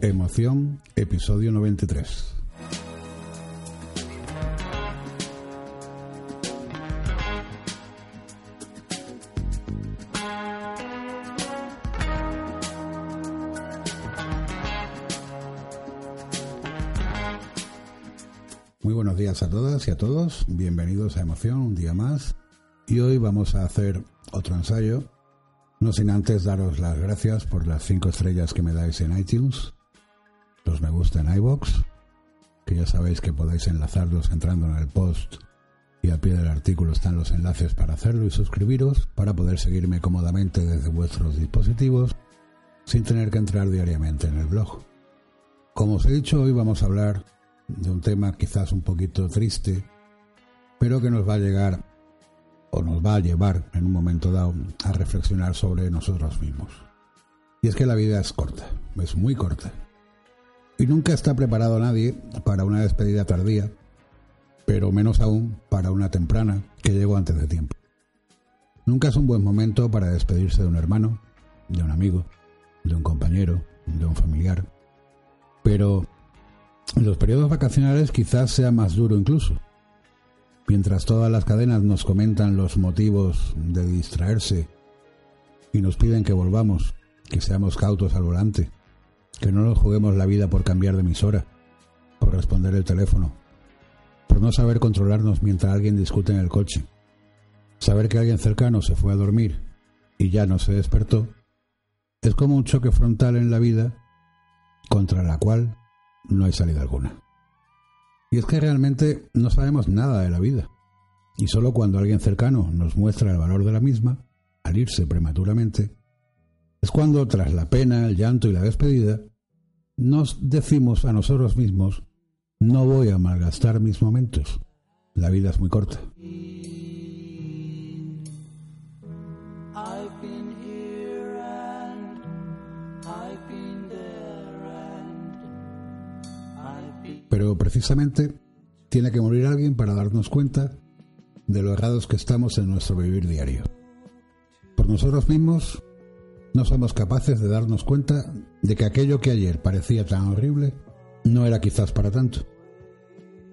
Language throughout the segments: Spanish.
Emoción, episodio 93. Muy buenos días a todas y a todos, bienvenidos a Emoción un día más y hoy vamos a hacer otro ensayo, no sin antes daros las gracias por las cinco estrellas que me dais en iTunes, los me gusta en iBox, que ya sabéis que podéis enlazarlos entrando en el post y al pie del artículo están los enlaces para hacerlo y suscribiros para poder seguirme cómodamente desde vuestros dispositivos sin tener que entrar diariamente en el blog. Como os he dicho, hoy vamos a hablar de un tema quizás un poquito triste, pero que nos va a llegar o nos va a llevar en un momento dado a reflexionar sobre nosotros mismos. Y es que la vida es corta, es muy corta. Y nunca está preparado nadie para una despedida tardía, pero menos aún para una temprana que llegó antes de tiempo. Nunca es un buen momento para despedirse de un hermano, de un amigo, de un compañero, de un familiar. Pero los periodos vacacionales quizás sea más duro incluso. Mientras todas las cadenas nos comentan los motivos de distraerse y nos piden que volvamos, que seamos cautos al volante, que no nos juguemos la vida por cambiar de emisora, por responder el teléfono, por no saber controlarnos mientras alguien discute en el coche, saber que alguien cercano se fue a dormir y ya no se despertó, es como un choque frontal en la vida contra la cual no hay salida alguna. Y es que realmente no sabemos nada de la vida. Y solo cuando alguien cercano nos muestra el valor de la misma, al irse prematuramente, es cuando, tras la pena, el llanto y la despedida, nos decimos a nosotros mismos, no voy a malgastar mis momentos. La vida es muy corta. Pero precisamente tiene que morir alguien para darnos cuenta de lo errados que estamos en nuestro vivir diario. Por nosotros mismos no somos capaces de darnos cuenta de que aquello que ayer parecía tan horrible no era quizás para tanto.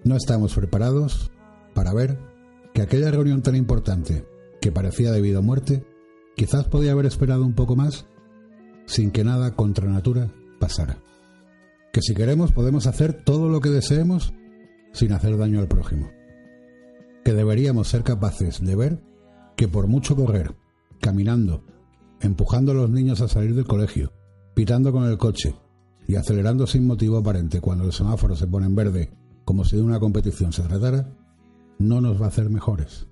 No estamos preparados para ver que aquella reunión tan importante que parecía de vida o muerte quizás podía haber esperado un poco más sin que nada contra natura pasara que si queremos podemos hacer todo lo que deseemos sin hacer daño al prójimo. Que deberíamos ser capaces de ver que por mucho correr, caminando, empujando a los niños a salir del colegio, pitando con el coche y acelerando sin motivo aparente cuando el semáforo se pone en verde, como si de una competición se tratara, no nos va a hacer mejores.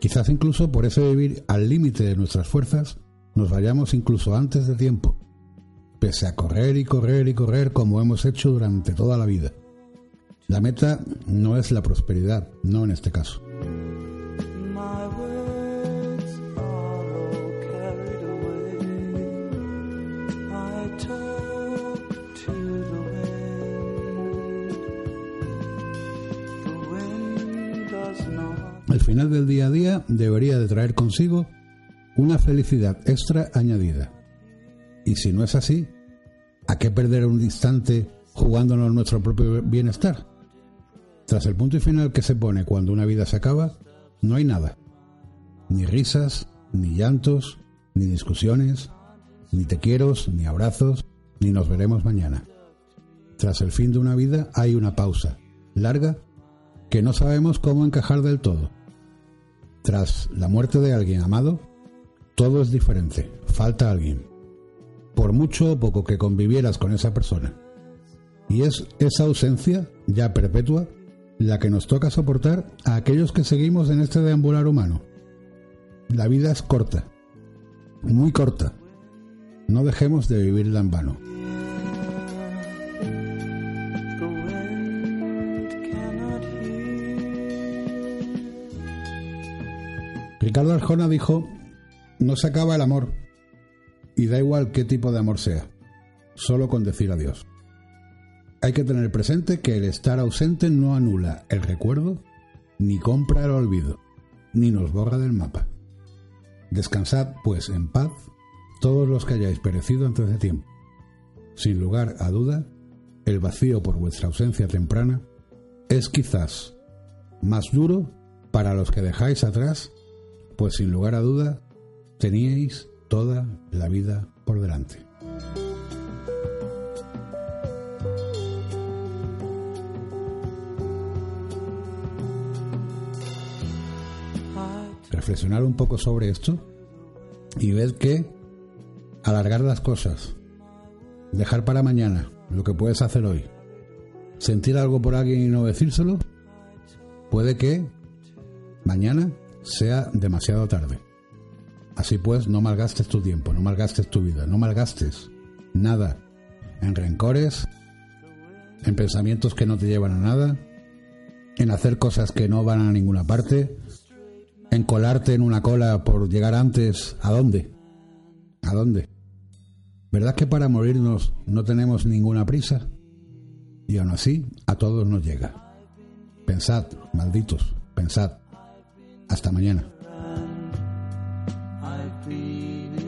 Quizás incluso por ese vivir al límite de nuestras fuerzas, nos vayamos incluso antes de tiempo pese a correr y correr y correr como hemos hecho durante toda la vida. La meta no es la prosperidad, no en este caso. El final del día a día debería de traer consigo una felicidad extra añadida y si no es así, ¿a qué perder un instante jugándonos nuestro propio bienestar? Tras el punto y final que se pone cuando una vida se acaba, no hay nada. Ni risas, ni llantos, ni discusiones, ni te quiero, ni abrazos, ni nos veremos mañana. Tras el fin de una vida hay una pausa, larga, que no sabemos cómo encajar del todo. Tras la muerte de alguien amado, todo es diferente, falta alguien por mucho o poco que convivieras con esa persona. Y es esa ausencia, ya perpetua, la que nos toca soportar a aquellos que seguimos en este deambular humano. La vida es corta, muy corta. No dejemos de vivirla en vano. Ricardo Arjona dijo, no se acaba el amor, y da igual qué tipo de amor sea, solo con decir adiós. Hay que tener presente que el estar ausente no anula el recuerdo, ni compra el olvido, ni nos borra del mapa. Descansad, pues, en paz todos los que hayáis perecido antes de tiempo. Sin lugar a duda, el vacío por vuestra ausencia temprana es quizás más duro para los que dejáis atrás, pues sin lugar a duda teníais toda la vida por delante. Reflexionar un poco sobre esto y ver que alargar las cosas, dejar para mañana lo que puedes hacer hoy, sentir algo por alguien y no decírselo, puede que mañana sea demasiado tarde. Así pues, no malgastes tu tiempo, no malgastes tu vida, no malgastes nada en rencores, en pensamientos que no te llevan a nada, en hacer cosas que no van a ninguna parte, en colarte en una cola por llegar antes. ¿A dónde? ¿A dónde? ¿Verdad que para morirnos no tenemos ninguna prisa? Y aún así, a todos nos llega. Pensad, malditos, pensad. Hasta mañana. happiness.